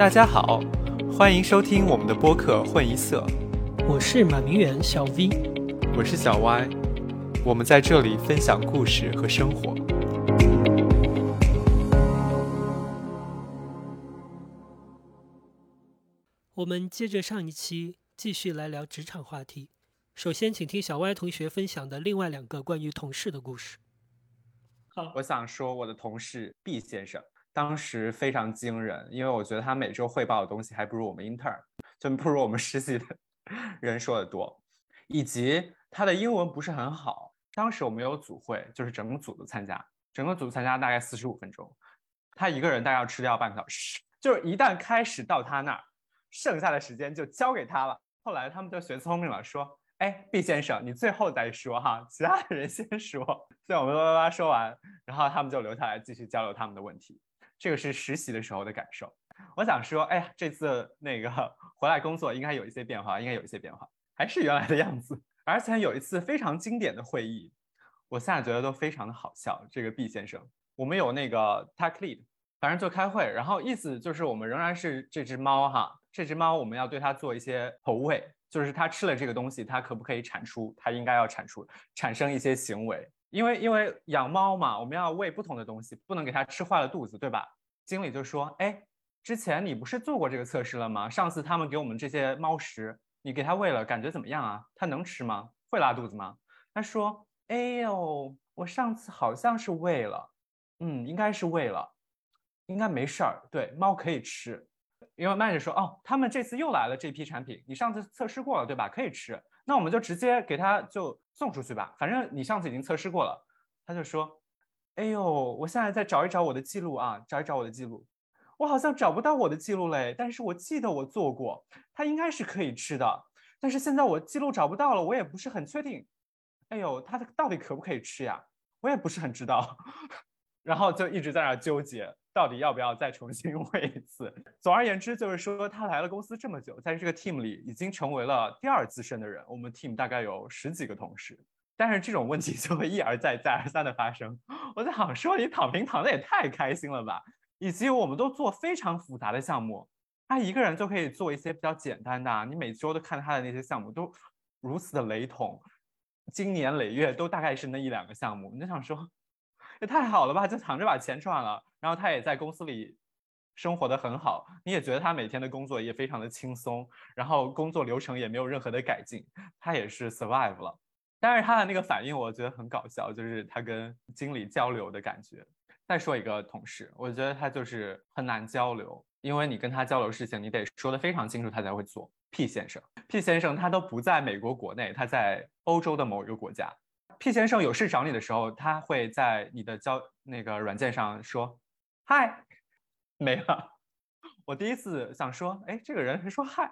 大家好，欢迎收听我们的播客《混一色》，我是马明远小 V，我是小 Y，我们在这里分享故事和生活。我们接着上一期继续来聊职场话题。首先，请听小 Y 同学分享的另外两个关于同事的故事。好，我想说我的同事 B 先生。当时非常惊人，因为我觉得他每周汇报的东西还不如我们 intern，就不如我们实习的 人说的多，以及他的英文不是很好。当时我们有组会，就是整个组都参加，整个组参加大概四十五分钟，他一个人大概要吃掉半个小时。就是一旦开始到他那儿，剩下的时间就交给他了。后来他们就学聪明了，说：“哎，B 先生，你最后再说哈，其他的人先说。”所以我们叭叭叭说完，然后他们就留下来继续交流他们的问题。这个是实习的时候的感受。我想说，哎呀，这次那个 回来工作应该有一些变化，应该有一些变化，还是原来的样子。而且有一次非常经典的会议，我现在觉得都非常的好笑。这个 B 先生，我们有那个 tech lead，反正就开会，然后意思就是我们仍然是这只猫哈，这只猫我们要对它做一些投喂，就是它吃了这个东西，它可不可以产出它应该要产出产生一些行为。因为因为养猫嘛，我们要喂不同的东西，不能给它吃坏了肚子，对吧？经理就说：“哎，之前你不是做过这个测试了吗？上次他们给我们这些猫食，你给它喂了，感觉怎么样啊？它能吃吗？会拉肚子吗？”他说：“哎呦，我上次好像是喂了，嗯，应该是喂了，应该没事儿。对，猫可以吃。因为 manager 说：哦，他们这次又来了这批产品，你上次测试过了，对吧？可以吃。”那我们就直接给他就送出去吧，反正你上次已经测试过了。他就说：“哎呦，我现在再找一找我的记录啊，找一找我的记录，我好像找不到我的记录嘞。但是我记得我做过，它应该是可以吃的。但是现在我记录找不到了，我也不是很确定。哎呦，它到底可不可以吃呀？我也不是很知道。然后就一直在那纠结。”到底要不要再重新 问一次？总而言之，就是说他来了公司这么久，在这个 team 里已经成为了第二资深的人。我们 team 大概有十几个同事，但是这种问题就会一而再、再而三的发生。我在想说，你躺平躺的也太开心了吧？以及我们都做非常复杂的项目，他一个人就可以做一些比较简单的。你每周都看他的那些项目都如此的雷同，经年累月都大概是那一两个项目，你就想说。也太好了吧，就躺着把钱赚了，然后他也在公司里生活的很好，你也觉得他每天的工作也非常的轻松，然后工作流程也没有任何的改进，他也是 survive 了。但是他的那个反应我觉得很搞笑，就是他跟经理交流的感觉。再说一个同事，我觉得他就是很难交流，因为你跟他交流事情，你得说的非常清楚，他才会做。P 先生，P 先生他都不在美国国内，他在欧洲的某一个国家。P 先生有事找你的时候，他会在你的交那个软件上说“嗨”，没了。我第一次想说，哎，这个人还说“嗨”，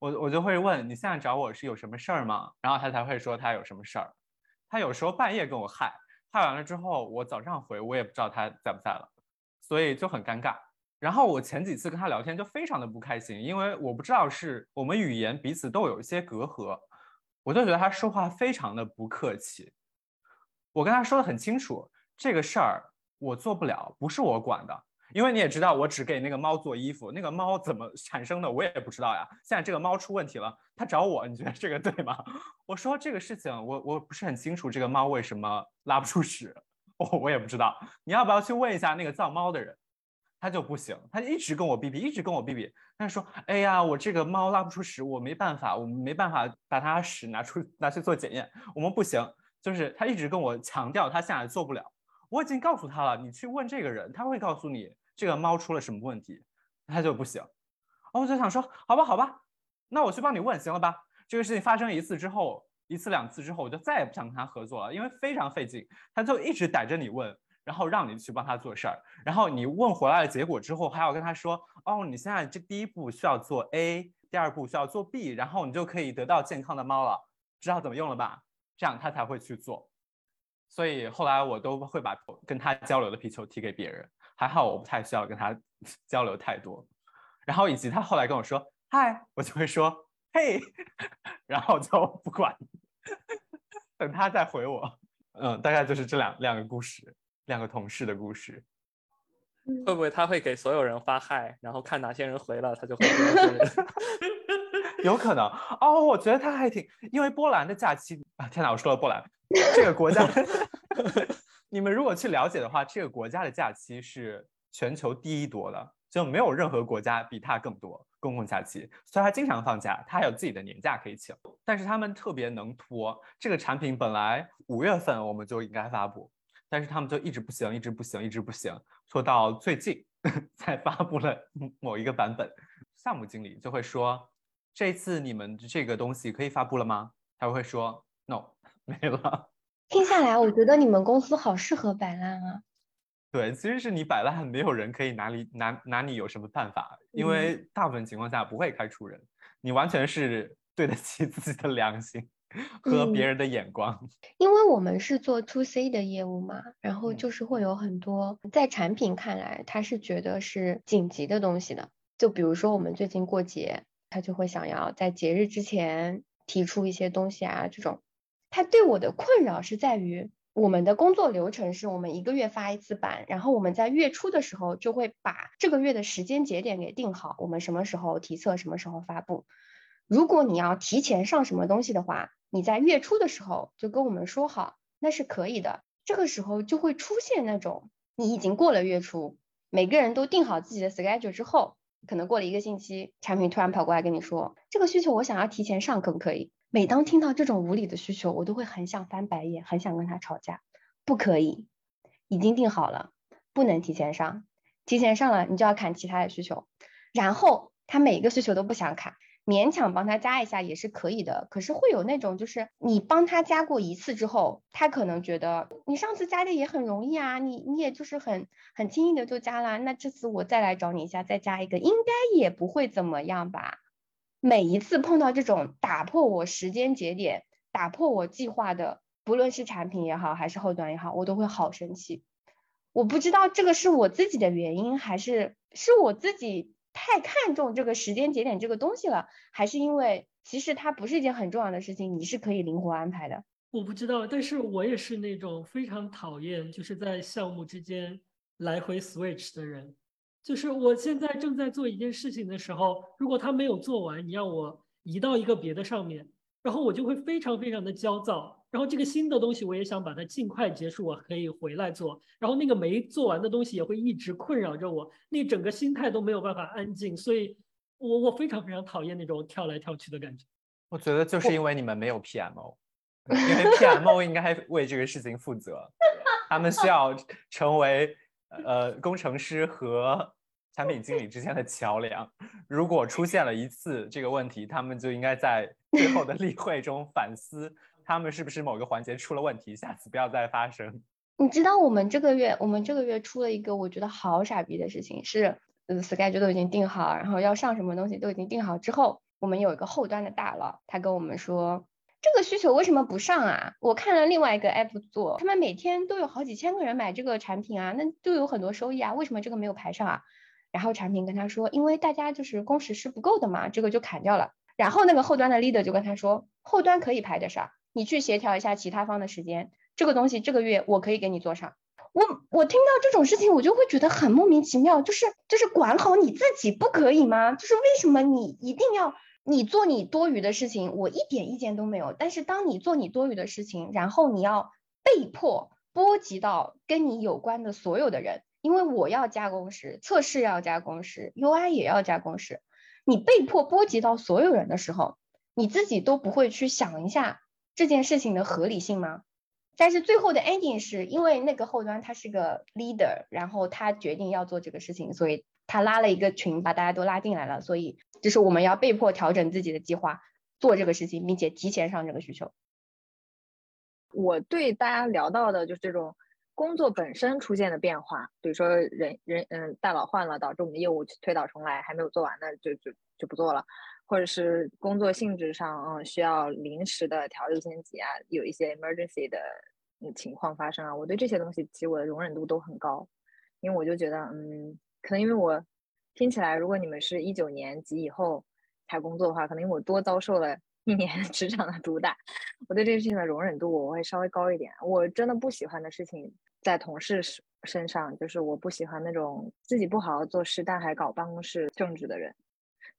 我我就会问你现在找我是有什么事儿吗？然后他才会说他有什么事儿。他有时候半夜跟我嗨，嗨完了之后，我早上回我也不知道他在不在了，所以就很尴尬。然后我前几次跟他聊天就非常的不开心，因为我不知道是我们语言彼此都有一些隔阂，我就觉得他说话非常的不客气。我跟他说的很清楚，这个事儿我做不了，不是我管的。因为你也知道，我只给那个猫做衣服，那个猫怎么产生的我也不知道呀。现在这个猫出问题了，他找我，你觉得这个对吗？我说这个事情我我不是很清楚，这个猫为什么拉不出屎，我我也不知道。你要不要去问一下那个造猫的人？他就不行，他一直跟我逼逼，一直跟我逼逼。他说：“哎呀，我这个猫拉不出屎，我没办法，我们没办法把它屎拿出拿去做检验，我们不行。”就是他一直跟我强调他现在做不了，我已经告诉他了，你去问这个人，他会告诉你这个猫出了什么问题，他就不行。然后我就想说，好吧，好吧，那我去帮你问，行了吧？这个事情发生一次之后，一次两次之后，我就再也不想跟他合作了，因为非常费劲，他就一直逮着你问，然后让你去帮他做事儿，然后你问回来的结果之后，还要跟他说，哦，你现在这第一步需要做 A，第二步需要做 B，然后你就可以得到健康的猫了，知道怎么用了吧？这样他才会去做，所以后来我都会把跟他交流的皮球踢给别人。还好我不太需要跟他 交流太多。然后以及他后来跟我说嗨，我就会说嘿，然后就不管，等他再回我。嗯，大概就是这两两个故事，两个同事的故事。会不会他会给所有人发嗨，然后看哪些人回了，他就会。有可能哦，我觉得他还挺，因为波兰的假期啊，天哪，我说了波兰这个国家，你们如果去了解的话，这个国家的假期是全球第一多的，就没有任何国家比它更多公共假期，所以它经常放假，它还有自己的年假可以请，但是他们特别能拖，这个产品本来五月份我们就应该发布。但是他们就一直不行，一直不行，一直不行，拖到最近 才发布了某一个版本。项目经理就会说：“这次你们这个东西可以发布了吗？”他会说：“No，没了。”听下来，我觉得你们公司好适合摆烂啊。对，其实是你摆烂，没有人可以拿你拿拿你有什么办法，因为大部分情况下不会开除人，你完全是对得起自己的良心。和别人的眼光，因为我们是做 to C 的业务嘛，然后就是会有很多在产品看来，他是觉得是紧急的东西的。就比如说我们最近过节，他就会想要在节日之前提出一些东西啊，这种。他对我的困扰是在于，我们的工作流程是我们一个月发一次版，然后我们在月初的时候就会把这个月的时间节点给定好，我们什么时候提测，什么时候发布。如果你要提前上什么东西的话，你在月初的时候就跟我们说好，那是可以的。这个时候就会出现那种你已经过了月初，每个人都定好自己的 schedule 之后，可能过了一个星期，产品突然跑过来跟你说，这个需求我想要提前上，可不可以？每当听到这种无理的需求，我都会很想翻白眼，很想跟他吵架。不可以，已经定好了，不能提前上，提前上了你就要砍其他的需求，然后他每个需求都不想砍。勉强帮他加一下也是可以的，可是会有那种，就是你帮他加过一次之后，他可能觉得你上次加的也很容易啊，你你也就是很很轻易的就加了，那这次我再来找你一下，再加一个，应该也不会怎么样吧？每一次碰到这种打破我时间节点、打破我计划的，不论是产品也好，还是后端也好，我都会好生气。我不知道这个是我自己的原因，还是是我自己。太看重这个时间节点这个东西了，还是因为其实它不是一件很重要的事情，你是可以灵活安排的。我不知道，但是我也是那种非常讨厌就是在项目之间来回 switch 的人。就是我现在正在做一件事情的时候，如果他没有做完，你让我移到一个别的上面，然后我就会非常非常的焦躁。然后这个新的东西我也想把它尽快结束，我可以回来做。然后那个没做完的东西也会一直困扰着我，那整个心态都没有办法安静。所以，我我非常非常讨厌那种跳来跳去的感觉。我觉得就是因为你们没有 PMO，因为 PMO 应该为这个事情负责，他们需要成为呃工程师和产品经理之间的桥梁。如果出现了一次这个问题，他们就应该在最后的 例会中反思。他们是不是某个环节出了问题？下次不要再发生。你知道我们这个月，我们这个月出了一个我觉得好傻逼的事情，是呃，schedule 都已经定好，然后要上什么东西都已经定好之后，我们有一个后端的大佬，他跟我们说，这个需求为什么不上啊？我看了另外一个 app 做，他们每天都有好几千个人买这个产品啊，那就有很多收益啊，为什么这个没有排上啊？然后产品跟他说，因为大家就是工时是不够的嘛，这个就砍掉了。然后那个后端的 leader 就跟他说，后端可以排得上。你去协调一下其他方的时间，这个东西这个月我可以给你做上。我我听到这种事情，我就会觉得很莫名其妙，就是就是管好你自己不可以吗？就是为什么你一定要你做你多余的事情，我一点意见都没有。但是当你做你多余的事情，然后你要被迫波及到跟你有关的所有的人，因为我要加工时，测试要加工时，UI 也要加工时，你被迫波及到所有人的时候，你自己都不会去想一下。这件事情的合理性吗？但是最后的 ending 是因为那个后端他是个 leader，然后他决定要做这个事情，所以他拉了一个群，把大家都拉进来了，所以就是我们要被迫调整自己的计划，做这个事情，并且提前上这个需求。我对大家聊到的就是这种工作本身出现的变化，比如说人人嗯大佬换了，导致我们的业务推倒重来，还没有做完，那就就就不做了。或者是工作性质上，嗯，需要临时的调优先级啊，有一些 emergency 的情况发生啊，我对这些东西其实我的容忍度都很高，因为我就觉得，嗯，可能因为我听起来，如果你们是一九年及以后才工作的话，可能因为我多遭受了一年 职场的毒打，我对这个事情的容忍度我会稍微高一点。我真的不喜欢的事情，在同事身上，就是我不喜欢那种自己不好好做事，但还搞办公室政治的人。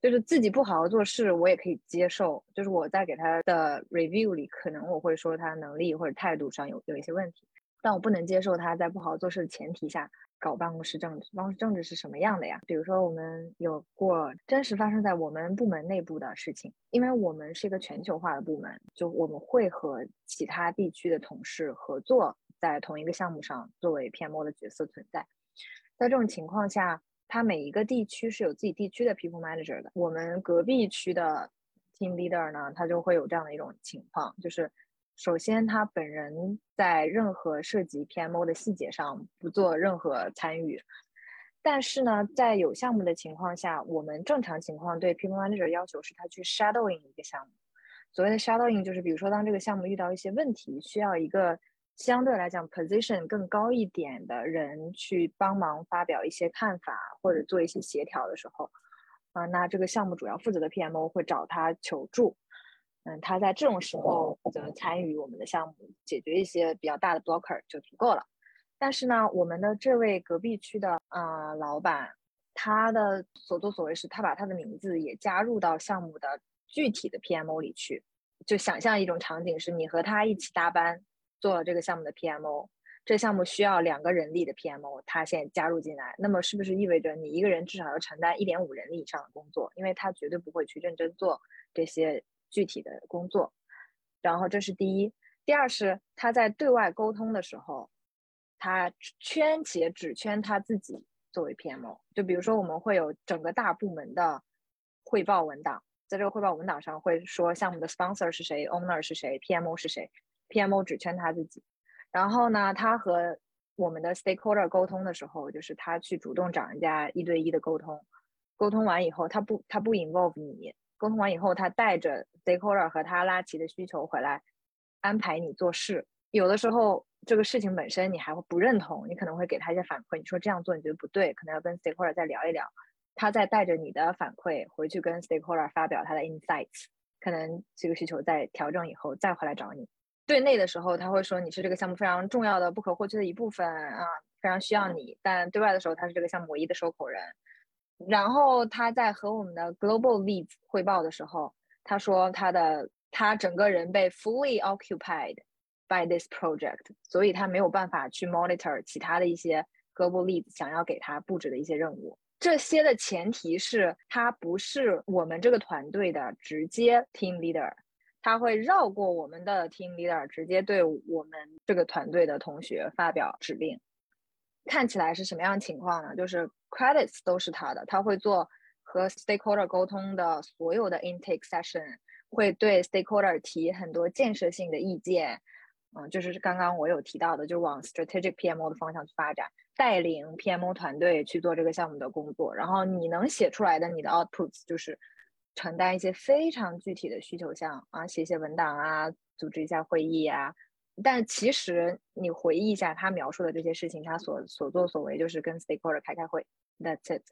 就是自己不好好做事，我也可以接受。就是我在给他的 review 里，可能我会说他能力或者态度上有有一些问题，但我不能接受他在不好好做事的前提下搞办公室政治。办公室政治是什么样的呀？比如说，我们有过真实发生在我们部门内部的事情，因为我们是一个全球化的部门，就我们会和其他地区的同事合作，在同一个项目上作为 PMO 的角色存在。在这种情况下。他每一个地区是有自己地区的 people manager 的。我们隔壁区的 team leader 呢，他就会有这样的一种情况，就是首先他本人在任何涉及 PMO 的细节上不做任何参与，但是呢，在有项目的情况下，我们正常情况对 people manager 要求是他去 shadowing 一个项目。所谓的 shadowing 就是，比如说当这个项目遇到一些问题，需要一个。相对来讲，position 更高一点的人去帮忙发表一些看法或者做一些协调的时候，啊，那这个项目主要负责的 PMO 会找他求助，嗯，他在这种时候则参与我们的项目，解决一些比较大的 blocker 就足够了。但是呢，我们的这位隔壁区的啊老板，他的所作所为是他把他的名字也加入到项目的具体的 PMO 里去，就想象一种场景是你和他一起搭班。做了这个项目的 PMO，这项目需要两个人力的 PMO，他现在加入进来，那么是不是意味着你一个人至少要承担一点五人力以上的工作？因为他绝对不会去认真做这些具体的工作。然后这是第一，第二是他在对外沟通的时候，他圈且只圈他自己作为 PMO。就比如说我们会有整个大部门的汇报文档，在这个汇报文档上会说项目的 sponsor 是谁，owner 是谁，PMO 是谁。PMO 只圈他自己，然后呢，他和我们的 stakeholder 沟通的时候，就是他去主动找人家一对一的沟通，沟通完以后，他不他不 involve 你，沟通完以后，他带着 stakeholder 和他拉齐的需求回来，安排你做事。有的时候这个事情本身你还会不认同，你可能会给他一些反馈，你说这样做你觉得不对，可能要跟 stakeholder 再聊一聊，他再带着你的反馈回去跟 stakeholder 发表他的 insights，可能这个需求在调整以后再回来找你。对内的时候，他会说你是这个项目非常重要的、不可或缺的一部分啊，非常需要你。但对外的时候，他是这个项目唯一的收口人。然后他在和我们的 global leads 汇报的时候，他说他的他整个人被 fully occupied by this project，所以他没有办法去 monitor 其他的一些 global leads 想要给他布置的一些任务。这些的前提是他不是我们这个团队的直接 team leader。他会绕过我们的 team leader，直接对我们这个团队的同学发表指令。看起来是什么样情况呢？就是 credits 都是他的，他会做和 stakeholder 沟通的所有的 intake session，会对 stakeholder 提很多建设性的意见。嗯，就是刚刚我有提到的，就往 strategic PMO 的方向去发展，带领 PMO 团队去做这个项目的工作。然后你能写出来的你的 outputs 就是。承担一些非常具体的需求项啊，写写文档啊，组织一下会议啊。但其实你回忆一下他描述的这些事情，他所所作所为就是跟 stakeholder 开开会，That's it。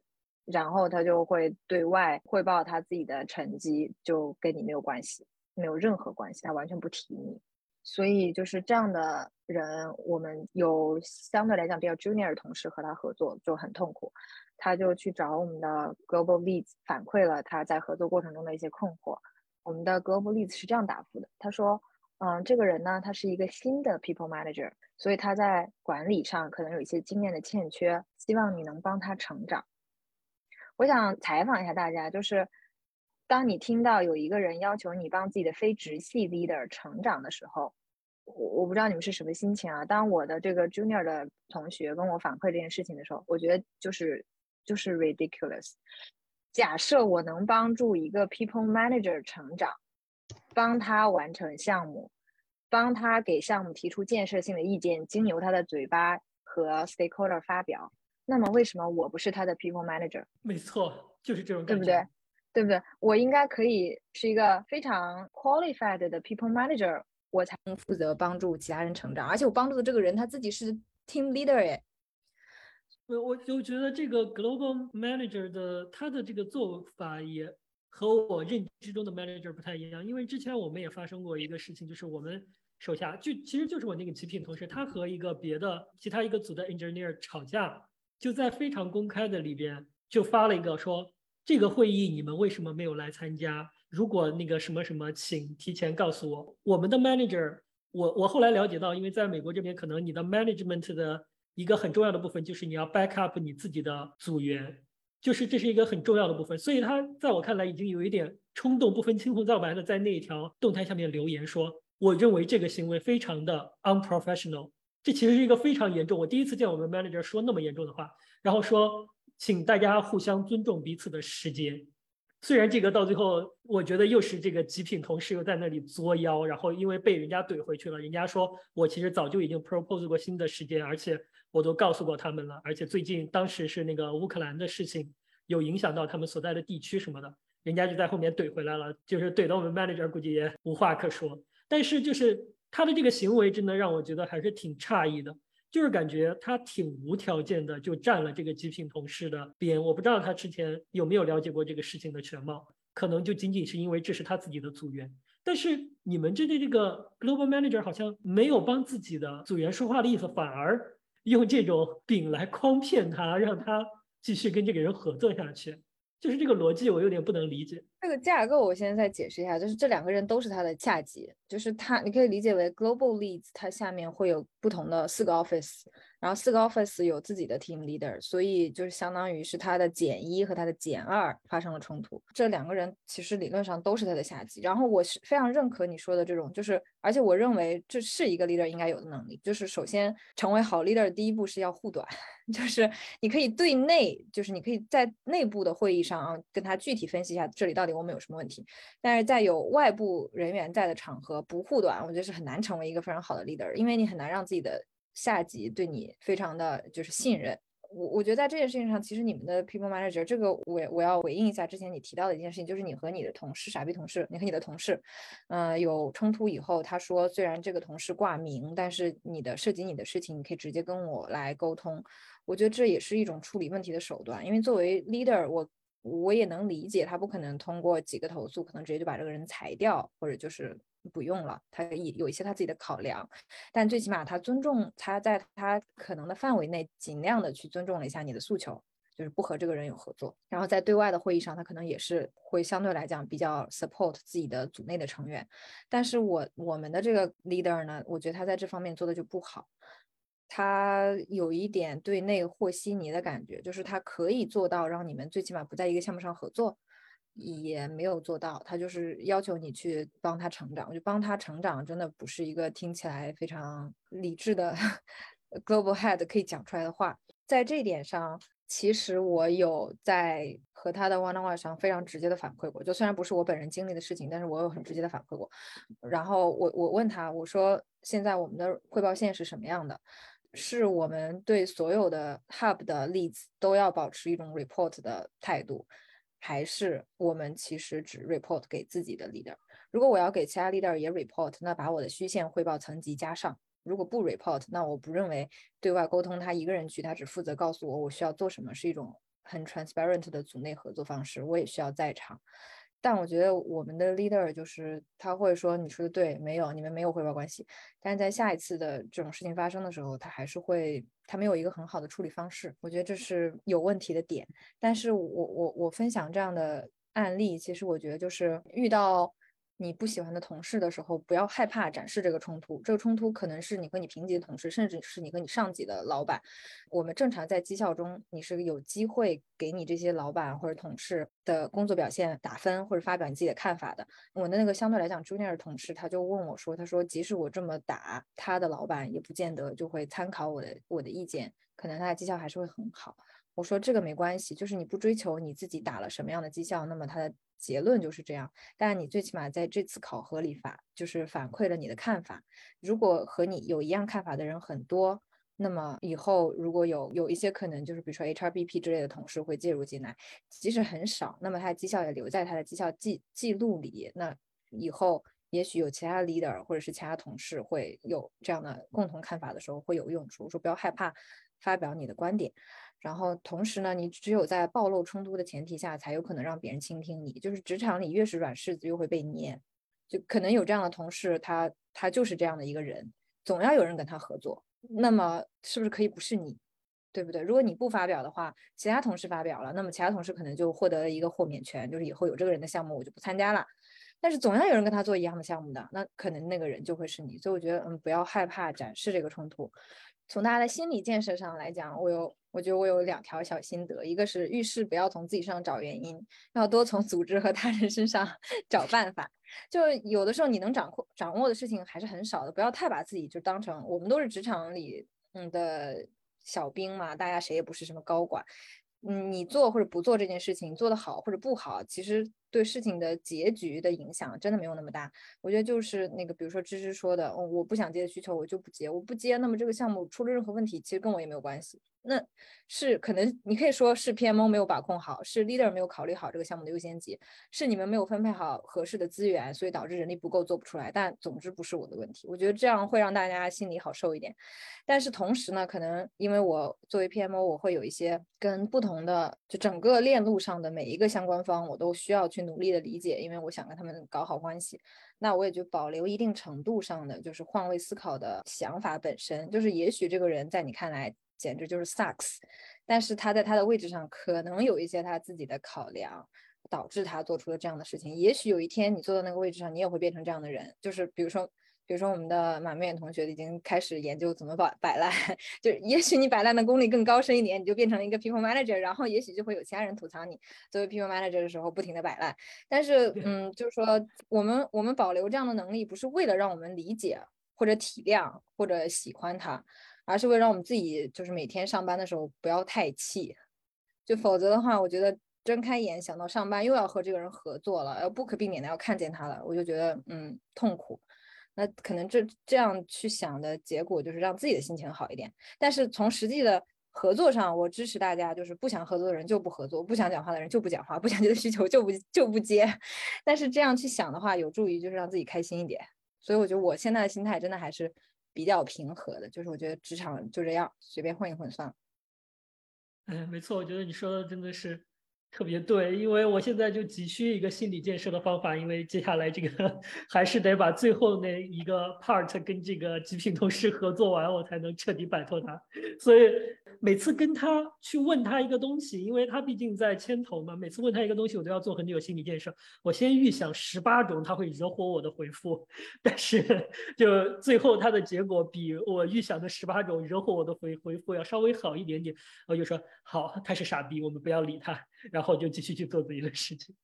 然后他就会对外汇报他自己的成绩，就跟你没有关系，没有任何关系，他完全不提你。所以就是这样的人，我们有相对来讲比较 junior 的同事和他合作就很痛苦。他就去找我们的 global leads 反馈了他在合作过程中的一些困惑。我们的 global leads 是这样答复的：他说，嗯，这个人呢，他是一个新的 people manager，所以他在管理上可能有一些经验的欠缺，希望你能帮他成长。我想采访一下大家，就是当你听到有一个人要求你帮自己的非直系 leader 成长的时候，我我不知道你们是什么心情啊？当我的这个 junior 的同学跟我反馈这件事情的时候，我觉得就是。就是 ridiculous。假设我能帮助一个 people manager 成长，帮他完成项目，帮他给项目提出建设性的意见，经由他的嘴巴和 stakeholder 发表，那么为什么我不是他的 people manager？没错，就是这种感觉，对不对？对不对？我应该可以是一个非常 qualified 的 people manager，我才能负责帮助其他人成长，而且我帮助的这个人他自己是 team leader 哎。我我就觉得这个 global manager 的他的这个做法也和我认知中的 manager 不太一样，因为之前我们也发生过一个事情，就是我们手下，就其实就是我那个极品同事，他和一个别的其他一个组的 engineer 吵架，就在非常公开的里边就发了一个说这个会议你们为什么没有来参加？如果那个什么什么，请提前告诉我。我们的 manager，我我后来了解到，因为在美国这边，可能你的 management 的一个很重要的部分就是你要 back up 你自己的组员，就是这是一个很重要的部分。所以他在我看来已经有一点冲动，不分青红皂白的在那一条动态下面留言说，我认为这个行为非常的 unprofessional。这其实是一个非常严重，我第一次见我们 manager 说那么严重的话，然后说请大家互相尊重彼此的时间。虽然这个到最后，我觉得又是这个极品同事又在那里作妖，然后因为被人家怼回去了，人家说我其实早就已经 propose 过新的时间，而且我都告诉过他们了，而且最近当时是那个乌克兰的事情有影响到他们所在的地区什么的，人家就在后面怼回来了，就是怼到我们 manager 估计也无话可说。但是就是他的这个行为真的让我觉得还是挺诧异的。就是感觉他挺无条件的就占了这个极品同事的边，我不知道他之前有没有了解过这个事情的全貌，可能就仅仅是因为这是他自己的组员。但是你们这对这个 global manager 好像没有帮自己的组员说话的意思，反而用这种饼来诓骗他，让他继续跟这个人合作下去。就是这个逻辑，我有点不能理解。这个架构我现在再解释一下，就是这两个人都是他的下级，就是他，你可以理解为 global leads，他下面会有不同的四个 office。然后四个 office 有自己的 team leader，所以就是相当于是他的减一和他的减二发生了冲突。这两个人其实理论上都是他的下级。然后我是非常认可你说的这种，就是而且我认为这是一个 leader 应该有的能力。就是首先成为好 leader 的第一步是要护短，就是你可以对内，就是你可以在内部的会议上啊跟他具体分析一下这里到底我们有什么问题。但是在有外部人员在的场合不护短，我觉得是很难成为一个非常好的 leader，因为你很难让自己的。下级对你非常的就是信任，我我觉得在这件事情上，其实你们的 people manager 这个我我要回应一下之前你提到的一件事情，就是你和你的同事傻逼同事，你和你的同事，嗯，有冲突以后，他说虽然这个同事挂名，但是你的涉及你的事情，你可以直接跟我来沟通，我觉得这也是一种处理问题的手段，因为作为 leader，我我也能理解他不可能通过几个投诉，可能直接就把这个人裁掉，或者就是。不用了，他也有一些他自己的考量，但最起码他尊重他在他可能的范围内，尽量的去尊重了一下你的诉求，就是不和这个人有合作。然后在对外的会议上，他可能也是会相对来讲比较 support 自己的组内的成员。但是我我们的这个 leader 呢，我觉得他在这方面做的就不好，他有一点对内和稀泥的感觉，就是他可以做到让你们最起码不在一个项目上合作。也没有做到，他就是要求你去帮他成长。我觉得帮他成长真的不是一个听起来非常理智的 global head 可以讲出来的话。在这一点上，其实我有在和他的 one on one 上非常直接的反馈过。就虽然不是我本人经历的事情，但是我有很直接的反馈过。然后我我问他，我说现在我们的汇报线是什么样的？是我们对所有的 hub 的例子都要保持一种 report 的态度。还是我们其实只 report 给自己的 leader。如果我要给其他 leader 也 report，那把我的虚线汇报层级加上。如果不 report，那我不认为对外沟通他一个人去，他只负责告诉我我需要做什么，是一种很 transparent 的组内合作方式。我也需要在场。但我觉得我们的 leader 就是他会说你说的对，没有你们没有汇报关系。但是在下一次的这种事情发生的时候，他还是会他没有一个很好的处理方式。我觉得这是有问题的点。但是我我我分享这样的案例，其实我觉得就是遇到。你不喜欢的同事的时候，不要害怕展示这个冲突。这个冲突可能是你和你平级的同事，甚至是你和你上级的老板。我们正常在绩效中，你是有机会给你这些老板或者同事的工作表现打分，或者发表你自己的看法的。我的那个相对来讲 junior 同事，他就问我说：“他说，即使我这么打，他的老板也不见得就会参考我的我的意见，可能他的绩效还是会很好。”我说：“这个没关系，就是你不追求你自己打了什么样的绩效，那么他的。”结论就是这样，但你最起码在这次考核里法就是反馈了你的看法。如果和你有一样看法的人很多，那么以后如果有有一些可能，就是比如说 HRBP 之类的同事会介入进来，即使很少，那么他的绩效也留在他的绩效记记录里。那以后也许有其他 leader 或者是其他同事会有这样的共同看法的时候会有用处。我说不要害怕发表你的观点。然后同时呢，你只有在暴露冲突的前提下，才有可能让别人倾听你。就是职场里越是软柿子，越会被捏。就可能有这样的同事，他他就是这样的一个人，总要有人跟他合作。那么是不是可以不是你，对不对？如果你不发表的话，其他同事发表了，那么其他同事可能就获得了一个豁免权，就是以后有这个人的项目我就不参加了。但是总要有人跟他做一样的项目的，那可能那个人就会是你。所以我觉得，嗯，不要害怕展示这个冲突。从大家的心理建设上来讲，我有，我觉得我有两条小心得，一个是遇事不要从自己身上找原因，要多从组织和他人身上 找办法。就有的时候你能掌控掌握的事情还是很少的，不要太把自己就当成我们都是职场里嗯的小兵嘛，大家谁也不是什么高管，嗯，你做或者不做这件事情，做得好或者不好，其实。对事情的结局的影响真的没有那么大，我觉得就是那个，比如说芝芝说的，哦，我不想接的需求我就不接，我不接，那么这个项目出了任何问题，其实跟我也没有关系。那是可能你可以说是 PMO 没有把控好，是 leader 没有考虑好这个项目的优先级，是你们没有分配好合适的资源，所以导致人力不够做不出来。但总之不是我的问题，我觉得这样会让大家心里好受一点。但是同时呢，可能因为我作为 PMO，我会有一些跟不同的就整个链路上的每一个相关方，我都需要去努力的理解，因为我想跟他们搞好关系。那我也就保留一定程度上的就是换位思考的想法本身，就是也许这个人在你看来。简直就是 sucks，但是他在他的位置上可能有一些他自己的考量，导致他做出了这样的事情。也许有一天你坐到那个位置上，你也会变成这样的人。就是比如说，比如说我们的马面同学已经开始研究怎么摆摆烂，就也许你摆烂的功力更高深一点，你就变成了一个 people manager，然后也许就会有其他人吐槽你作为 people manager 的时候不停的摆烂。但是，嗯，就是说我们我们保留这样的能力，不是为了让我们理解或者体谅或者喜欢他。而是为了让我们自己就是每天上班的时候不要太气，就否则的话，我觉得睁开眼想到上班又要和这个人合作了，要不可避免的要看见他了，我就觉得嗯痛苦。那可能这这样去想的结果就是让自己的心情好一点。但是从实际的合作上，我支持大家，就是不想合作的人就不合作，不想讲话的人就不讲话，不想接的需求就不就不接。但是这样去想的话，有助于就是让自己开心一点。所以我觉得我现在的心态真的还是。比较平和的，就是我觉得职场就这样，随便混一混算了。嗯，没错，我觉得你说的真的是特别对，因为我现在就急需一个心理建设的方法，因为接下来这个还是得把最后那一个 part 跟这个极品同事合作完，我才能彻底摆脱他，所以。每次跟他去问他一个东西，因为他毕竟在牵头嘛，每次问他一个东西，我都要做很久心理建设。我先预想十八种他会惹火我的回复，但是就最后他的结果比我预想的十八种惹火我的回回复要稍微好一点点。我就说好，他是傻逼，我们不要理他，然后就继续去做自己的事情。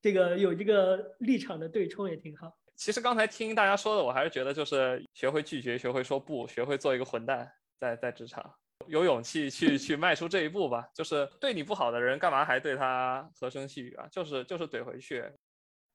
这个有这个立场的对冲也挺好。其实刚才听大家说的，我还是觉得就是学会拒绝，学会说不，学会做一个混蛋，在在职场。有勇气去去迈出这一步吧，就是对你不好的人，干嘛还对他和声细语啊？就是就是怼回去。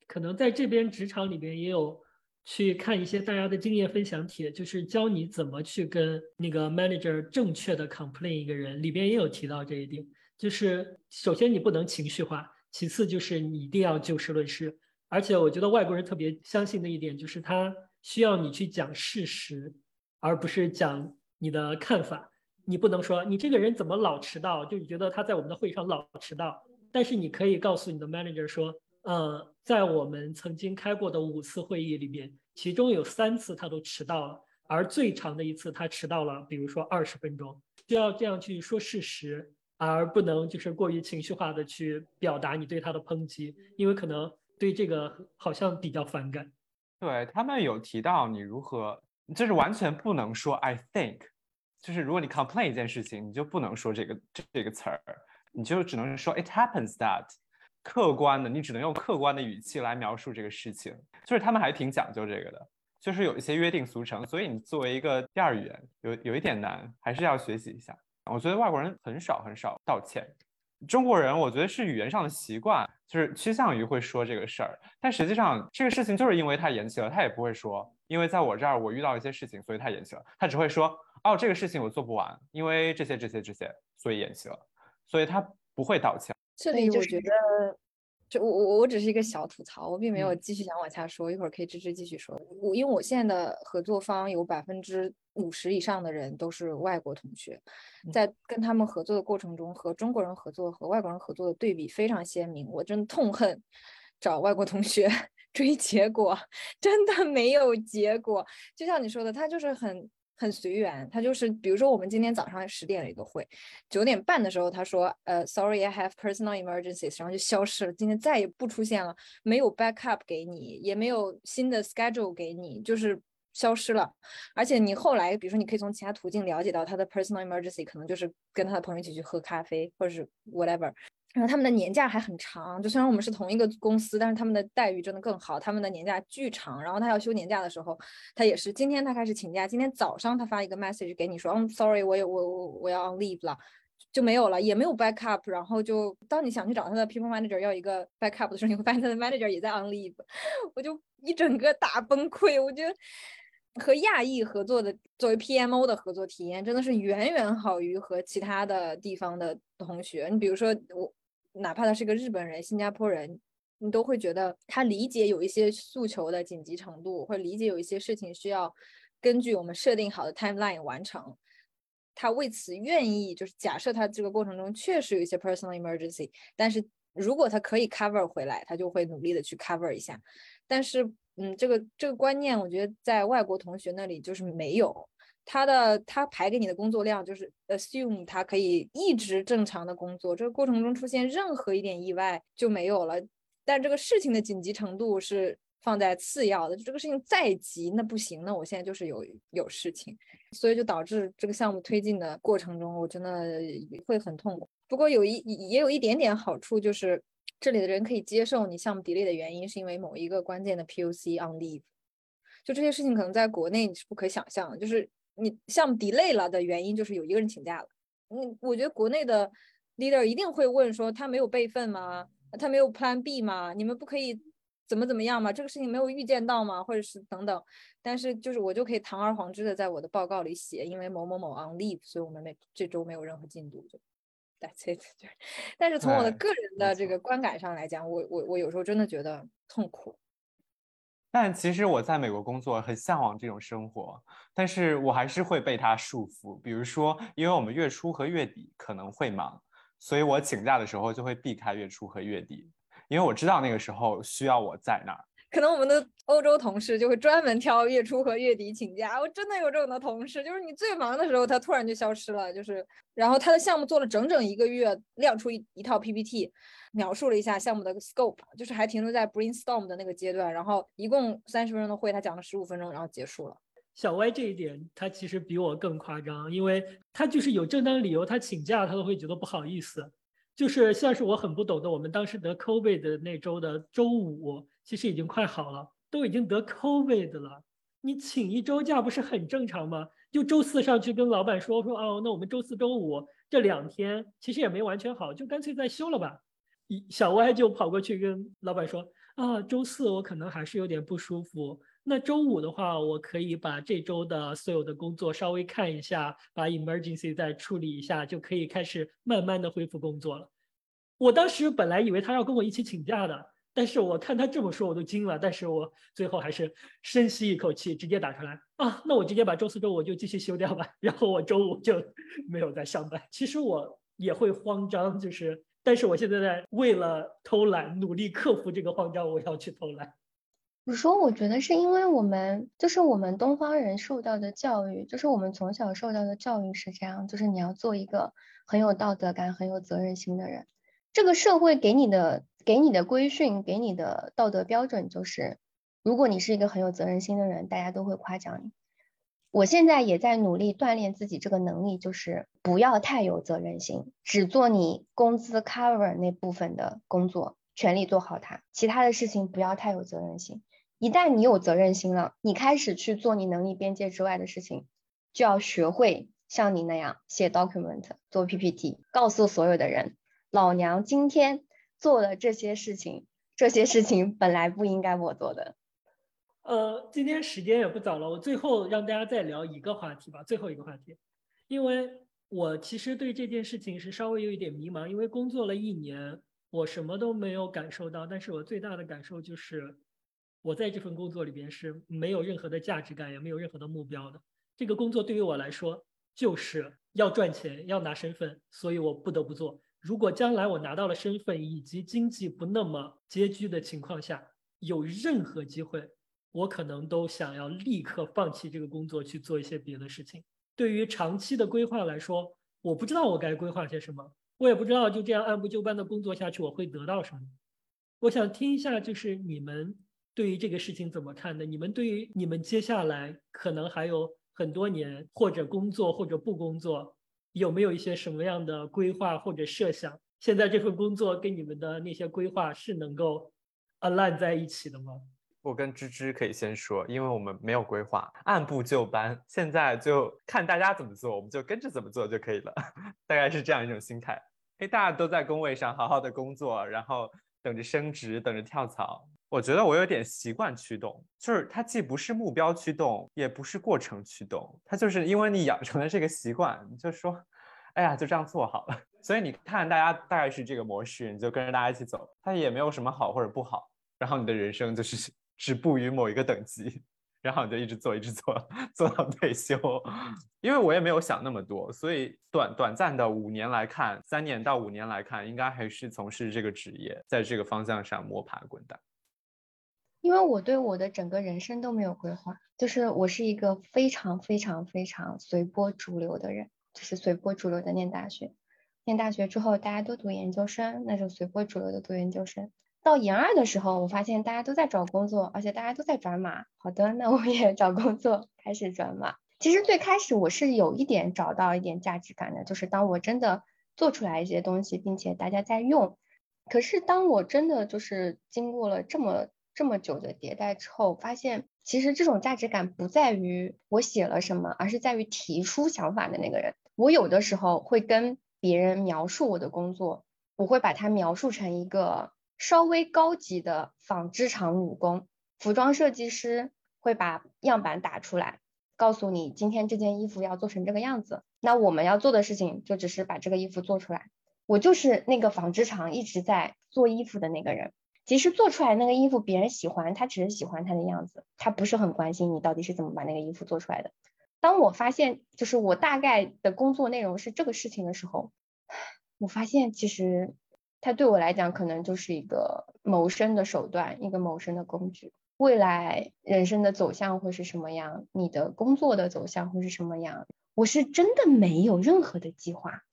可能在这边职场里边也有去看一些大家的经验分享帖，就是教你怎么去跟那个 manager 正确的 complain 一个人，里边也有提到这一点。就是首先你不能情绪化，其次就是你一定要就事论事。而且我觉得外国人特别相信的一点就是他需要你去讲事实，而不是讲你的看法。你不能说你这个人怎么老迟到，就你觉得他在我们的会上老迟到。但是你可以告诉你的 manager 说，呃，在我们曾经开过的五次会议里边，其中有三次他都迟到了，而最长的一次他迟到了，比如说二十分钟。需要这样去说事实，而不能就是过于情绪化的去表达你对他的抨击，因为可能对这个好像比较反感。对他们有提到你如何，就是完全不能说 I think。就是如果你 complain 一件事情，你就不能说这个这个词儿，你就只能说 it happens that，客观的，你只能用客观的语气来描述这个事情。就是他们还挺讲究这个的，就是有一些约定俗成，所以你作为一个第二语言，有有一点难，还是要学习一下。我觉得外国人很少很少道歉，中国人我觉得是语言上的习惯，就是趋向于会说这个事儿，但实际上这个事情就是因为他延期了，他也不会说，因为在我这儿我遇到一些事情，所以他延期了，他只会说。哦，这个事情我做不完，因为这些、这些、这些，所以延期了。所以他不会道歉。这里我觉得，就我我我只是一个小吐槽，我并没有继续想往下说。一会儿可以芝芝继续说。我因为我现在的合作方有百分之五十以上的人都是外国同学，在跟他们合作的过程中，和中国人合作和外国人合作的对比非常鲜明。我真痛恨。找外国同学 追结果，真的没有结果。就像你说的，他就是很很随缘，他就是比如说我们今天早上十点了一个会，九点半的时候他说，呃，sorry I have personal emergencies，然后就消失了，今天再也不出现了，没有 backup 给你，也没有新的 schedule 给你，就是消失了。而且你后来，比如说你可以从其他途径了解到他的 personal emergency，可能就是跟他的朋友一起去喝咖啡，或者是 whatever。然后他们的年假还很长，就虽然我们是同一个公司，但是他们的待遇真的更好，他们的年假巨长。然后他要休年假的时候，他也是今天他开始请假，今天早上他发一个 message 给你说，嗯，sorry，我有我我我要 on leave 了，就没有了，也没有 backup。然后就当你想去找他的 people manager 要一个 backup 的时候，你会发现他的 manager 也在 on leave，我就一整个大崩溃。我觉得和亚裔合作的作为 PMO 的合作体验真的是远远好于和其他的地方的同学。你比如说我。哪怕他是个日本人、新加坡人，你都会觉得他理解有一些诉求的紧急程度，或理解有一些事情需要根据我们设定好的 timeline 完成。他为此愿意，就是假设他这个过程中确实有一些 personal emergency，但是如果他可以 cover 回来，他就会努力的去 cover 一下。但是，嗯，这个这个观念，我觉得在外国同学那里就是没有。他的他排给你的工作量就是 assume 他可以一直正常的工作，这个过程中出现任何一点意外就没有了。但这个事情的紧急程度是放在次要的，就这个事情再急那不行，那我现在就是有有事情，所以就导致这个项目推进的过程中，我真的会很痛苦。不过有一也有一点点好处，就是这里的人可以接受你项目 delay 的原因是因为某一个关键的 POC on leave，就这些事情可能在国内你是不可想象的，就是。你项目 delay 了的原因就是有一个人请假了。嗯，我觉得国内的 leader 一定会问说他没有备份吗？他没有 Plan B 吗？你们不可以怎么怎么样吗？这个事情没有预见到吗？或者是等等。但是就是我就可以堂而皇之的在我的报告里写，因为某某某 on leave，所以我们没这周没有任何进度。就 That's it。就是，但是从我的个人的这个观感上来讲，我我我有时候真的觉得痛苦。但其实我在美国工作很向往这种生活，但是我还是会被它束缚。比如说，因为我们月初和月底可能会忙，所以我请假的时候就会避开月初和月底，因为我知道那个时候需要我在那儿。可能我们的欧洲同事就会专门挑月初和月底请假。我真的有这种的同事，就是你最忙的时候，他突然就消失了，就是然后他的项目做了整整一个月，亮出一一套 PPT，描述了一下项目的 scope，就是还停留在 brainstorm 的那个阶段，然后一共三十分钟的会，他讲了十五分钟，然后结束了。小歪这一点，他其实比我更夸张，因为他就是有正当理由，他请假他都会觉得不好意思。就是像是我很不懂的，我们当时得 COVID 的那周的周五，其实已经快好了，都已经得 COVID 了，你请一周假不是很正常吗？就周四上去跟老板说说，哦，那我们周四周五这两天其实也没完全好，就干脆再休了吧。小歪就跑过去跟老板说，啊，周四我可能还是有点不舒服。那周五的话，我可以把这周的所有的工作稍微看一下，把 emergency 再处理一下，就可以开始慢慢的恢复工作了。我当时本来以为他要跟我一起请假的，但是我看他这么说，我都惊了。但是我最后还是深吸一口气，直接打出来啊，那我直接把周四周五就继续休掉吧，然后我周五就 没有再上班。其实我也会慌张，就是，但是我现在在为了偷懒努力克服这个慌张，我要去偷懒。我说，我觉得是因为我们就是我们东方人受到的教育，就是我们从小受到的教育是这样，就是你要做一个很有道德感、很有责任心的人。这个社会给你的、给你的规训、给你的道德标准就是，如果你是一个很有责任心的人，大家都会夸奖你。我现在也在努力锻炼自己这个能力，就是不要太有责任心，只做你工资 cover 那部分的工作，全力做好它，其他的事情不要太有责任心。一旦你有责任心了，你开始去做你能力边界之外的事情，就要学会像你那样写 document、做 PPT，告诉所有的人，老娘今天做了这些事情，这些事情本来不应该我做的。呃，今天时间也不早了，我最后让大家再聊一个话题吧，最后一个话题，因为我其实对这件事情是稍微有一点迷茫，因为工作了一年，我什么都没有感受到，但是我最大的感受就是。我在这份工作里边是没有任何的价值感，也没有任何的目标的。这个工作对于我来说就是要赚钱，要拿身份，所以我不得不做。如果将来我拿到了身份，以及经济不那么拮据的情况下，有任何机会，我可能都想要立刻放弃这个工作，去做一些别的事情。对于长期的规划来说，我不知道我该规划些什么，我也不知道就这样按部就班的工作下去我会得到什么。我想听一下，就是你们对于这个事情怎么看的？你们对于你们接下来可能还有很多年，或者工作或者不工作，有没有一些什么样的规划或者设想？现在这份工作跟你们的那些规划是能够 align 在一起的吗？我跟芝芝可以先说，因为我们没有规划，按部就班，现在就看大家怎么做，我们就跟着怎么做就可以了，大概是这样一种心态。哎，大家都在工位上好好的工作，然后等着升职，等着跳槽。我觉得我有点习惯驱动，就是它既不是目标驱动，也不是过程驱动，它就是因为你养成了这个习惯，你就说，哎呀，就这样做好了。所以你看，大家大概是这个模式，你就跟着大家一起走，它也没有什么好或者不好，然后你的人生就是。止步于某一个等级，然后你就一直做，一直做，做到退休。因为我也没有想那么多，所以短短暂的五年来看，三年到五年来看，应该还是从事这个职业，在这个方向上摸爬滚打。因为我对我的整个人生都没有规划，就是我是一个非常非常非常随波逐流的人，就是随波逐流的念大学，念大学之后大家都读研究生，那就随波逐流的读研究生。到研二的时候，我发现大家都在找工作，而且大家都在转码。好的，那我也找工作，开始转码。其实最开始我是有一点找到一点价值感的，就是当我真的做出来一些东西，并且大家在用。可是当我真的就是经过了这么这么久的迭代之后，发现其实这种价值感不在于我写了什么，而是在于提出想法的那个人。我有的时候会跟别人描述我的工作，我会把它描述成一个。稍微高级的纺织厂女工、服装设计师会把样板打出来，告诉你今天这件衣服要做成这个样子。那我们要做的事情就只是把这个衣服做出来。我就是那个纺织厂一直在做衣服的那个人。其实做出来那个衣服别人喜欢，他只是喜欢他的样子，他不是很关心你到底是怎么把那个衣服做出来的。当我发现就是我大概的工作内容是这个事情的时候，我发现其实。它对我来讲，可能就是一个谋生的手段，一个谋生的工具。未来人生的走向会是什么样？你的工作的走向会是什么样？我是真的没有任何的计划，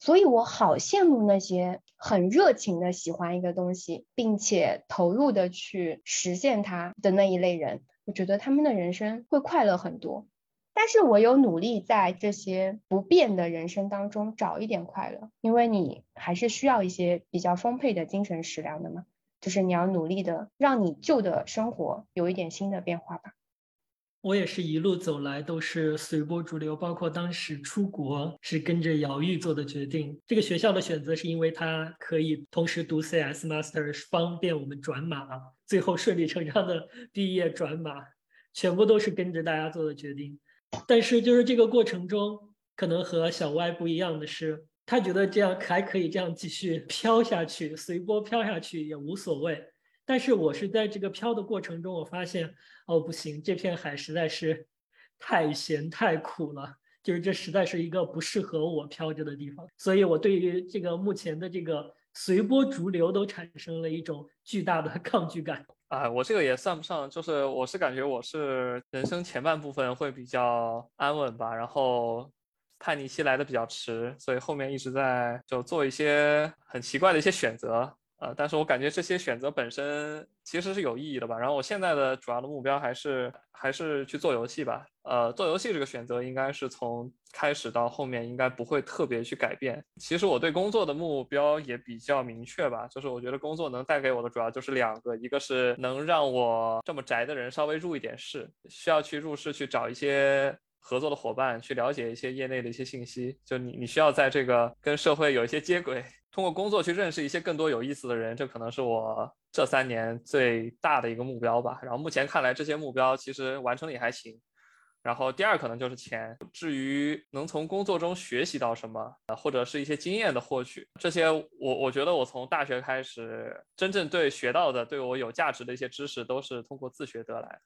所以我好羡慕那些很热情的喜欢一个东西，并且投入的去实现它的那一类人。我觉得他们的人生会快乐很多。但是我有努力在这些不变的人生当中找一点快乐，因为你还是需要一些比较丰沛的精神食粮的嘛。就是你要努力的让你旧的生活有一点新的变化吧。我也是一路走来都是随波逐流，包括当时出国是跟着姚玉做的决定。这个学校的选择是因为它可以同时读 CS Master，方便我们转码，最后顺理成章的毕业转码，全部都是跟着大家做的决定。但是就是这个过程中，可能和小歪不一样的是，他觉得这样还可以这样继续 飘下去，随波飘下去也无所谓。但是我是在这个飘的过程中，我发现哦不行，这片海实在是太咸太苦了，就是这实在是一个不适合我飘着的地方。所以我对于这个目前的这个随波逐流都产生了一种巨大的 抗拒感。啊，我这个也算不上，就是我是感觉我是人生前半部分会比较安稳吧，然后叛逆期来的比较迟，所以后面一直在就做一些很奇怪的一些选择。呃，但是我感觉这些选择本身其实是有意义的吧。然后我现在的主要的目标还是还是去做游戏吧。呃，做游戏这个选择应该是从开始到后面应该不会特别去改变。其实我对工作的目标也比较明确吧，就是我觉得工作能带给我的主要就是两个，一个是能让我这么宅的人稍微入一点世，需要去入世去找一些合作的伙伴，去了解一些业内的一些信息。就你你需要在这个跟社会有一些接轨。通过工作去认识一些更多有意思的人，这可能是我这三年最大的一个目标吧。然后目前看来，这些目标其实完成的也还行。然后第二可能就是钱。至于能从工作中学习到什么，或者是一些经验的获取，这些我我觉得我从大学开始真正对学到的、对我有价值的一些知识，都是通过自学得来的。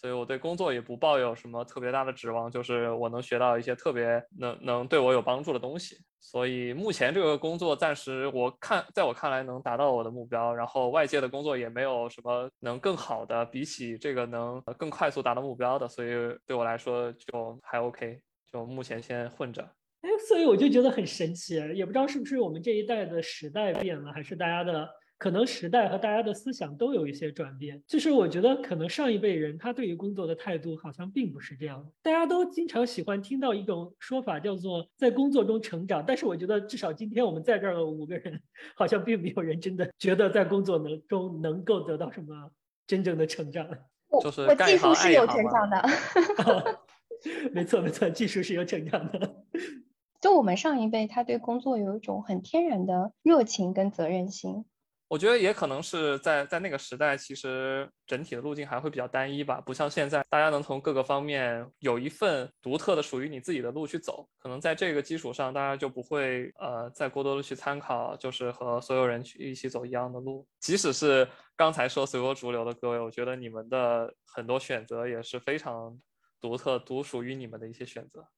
所以我对工作也不抱有什么特别大的指望，就是我能学到一些特别能能对我有帮助的东西。所以目前这个工作暂时我看，在我看来能达到我的目标，然后外界的工作也没有什么能更好的，比起这个能更快速达到目标的，所以对我来说就还 OK，就目前先混着。哎，所以我就觉得很神奇，也不知道是不是我们这一代的时代变了，还是大家的。可能时代和大家的思想都有一些转变，就是我觉得可能上一辈人他对于工作的态度好像并不是这样。大家都经常喜欢听到一种说法叫做在工作中成长，但是我觉得至少今天我们在这儿的五个人，好像并没有人真的觉得在工作能中能够得到什么真正的成长。就是我技术是有成长的，没错没错，技术是有成长的。就我们上一辈，他对工作有一种很天然的热情跟责任心。我觉得也可能是在在那个时代，其实整体的路径还会比较单一吧，不像现在，大家能从各个方面有一份独特的属于你自己的路去走。可能在这个基础上，大家就不会呃再过多的去参考，就是和所有人去一起走一样的路。即使是刚才说随波逐流的各位，我觉得你们的很多选择也是非常独特、独属于你们的一些选择。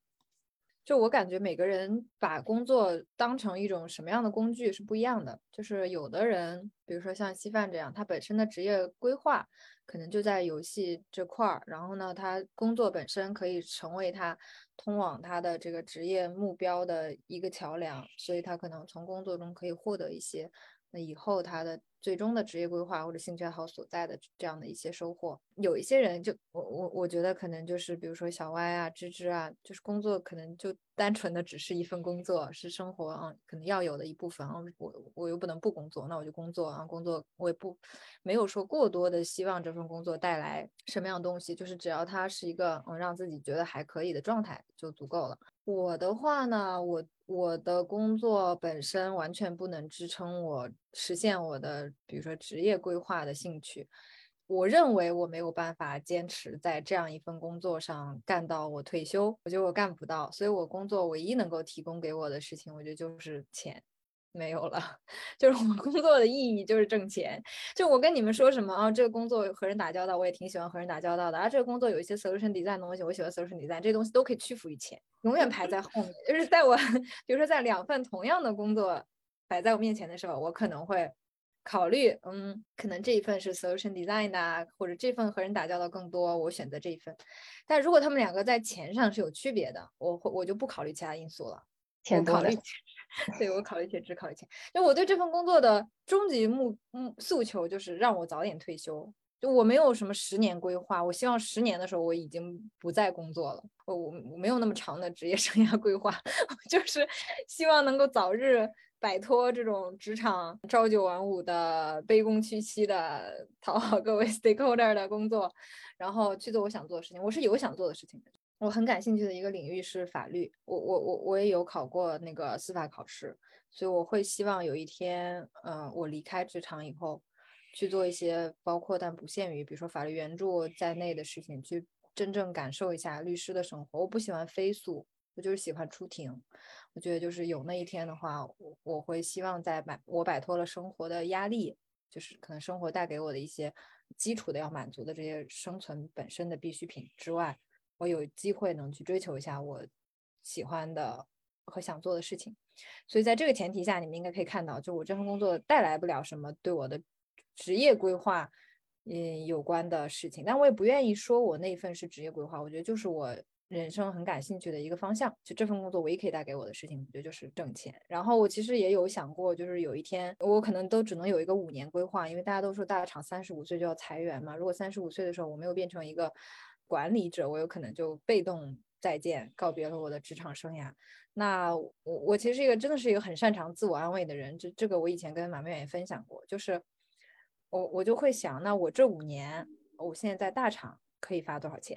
就我感觉，每个人把工作当成一种什么样的工具是不一样的。就是有的人，比如说像稀饭这样，他本身的职业规划可能就在游戏这块儿，然后呢，他工作本身可以成为他通往他的这个职业目标的一个桥梁，所以他可能从工作中可以获得一些，那以后他的。最终的职业规划或者兴趣爱好所在的这样的一些收获，有一些人就我我我觉得可能就是比如说小歪啊、芝芝啊，就是工作可能就单纯的只是一份工作，是生活啊可能要有的一部分啊。我我又不能不工作，那我就工作啊，工作我也不没有说过多的希望这份工作带来什么样东西，就是只要它是一个嗯让自己觉得还可以的状态就足够了。我的话呢，我我的工作本身完全不能支撑我实现我的，比如说职业规划的兴趣。我认为我没有办法坚持在这样一份工作上干到我退休，我觉得我干不到。所以我工作唯一能够提供给我的事情，我觉得就是钱。没有了，就是我工作的意义就是挣钱。就我跟你们说什么啊，这个工作和人打交道，我也挺喜欢和人打交道的。啊，这个工作有一些 solution design 的东西，我喜欢 solution design，这些东西都可以屈服于钱，永远排在后面。就是在我，比如说在两份同样的工作摆在我面前的时候，我可能会考虑，嗯，可能这一份是 solution design 的，或者这份和人打交道更多，我选择这一份。但如果他们两个在钱上是有区别的，我会我就不考虑其他因素了，钱考虑。对我考虑钱，只考虑钱。就我对这份工作的终极目目诉求就是让我早点退休。就我没有什么十年规划，我希望十年的时候我已经不再工作了。我我我没有那么长的职业 生涯规划，就是希望能够早日摆脱这种职场朝九晚五的卑躬屈膝的讨好各位 stakeholder 的工作，然后去做我想做的事情。我是有想做的事情的。我很感兴趣的一个领域是法律，我我我我也有考过那个司法考试，所以我会希望有一天，嗯，我离开职场以后，去做一些包括但不限于，比如说法律援助在内的事情，去真正感受一下律师的生活。我不喜欢飞速，我就是喜欢出庭。我觉得就是有那一天的话，我我会希望在摆我摆脱了生活的压力，就是可能生活带给我的一些基础的要满足的这些生存本身的必需品之外。我有机会能去追求一下我喜欢的和想做的事情，所以在这个前提下，你们应该可以看到，就我这份工作带来不了什么对我的职业规划嗯有关的事情，但我也不愿意说我那一份是职业规划，我觉得就是我人生很感兴趣的一个方向。就这份工作唯一可以带给我的事情，我觉得就是挣钱。然后我其实也有想过，就是有一天我可能都只能有一个五年规划，因为大家都说大厂三十五岁就要裁员嘛。如果三十五岁的时候我没有变成一个。管理者，我有可能就被动再见，告别了我的职场生涯。那我我其实一个真的是一个很擅长自我安慰的人，这这个我以前跟马明远也分享过，就是我我就会想，那我这五年，我现在在大厂可以发多少钱？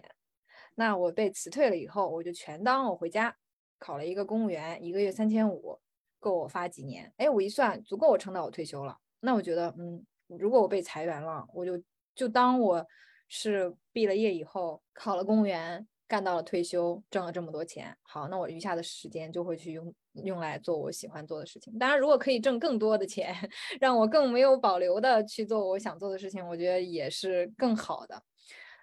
那我被辞退了以后，我就全当我回家考了一个公务员，一个月三千五，够我发几年？哎，我一算，足够我撑到我退休了。那我觉得，嗯，如果我被裁员了，我就就当我。是毕了业以后考了公务员，干到了退休，挣了这么多钱。好，那我余下的时间就会去用用来做我喜欢做的事情。当然，如果可以挣更多的钱，让我更没有保留的去做我想做的事情，我觉得也是更好的。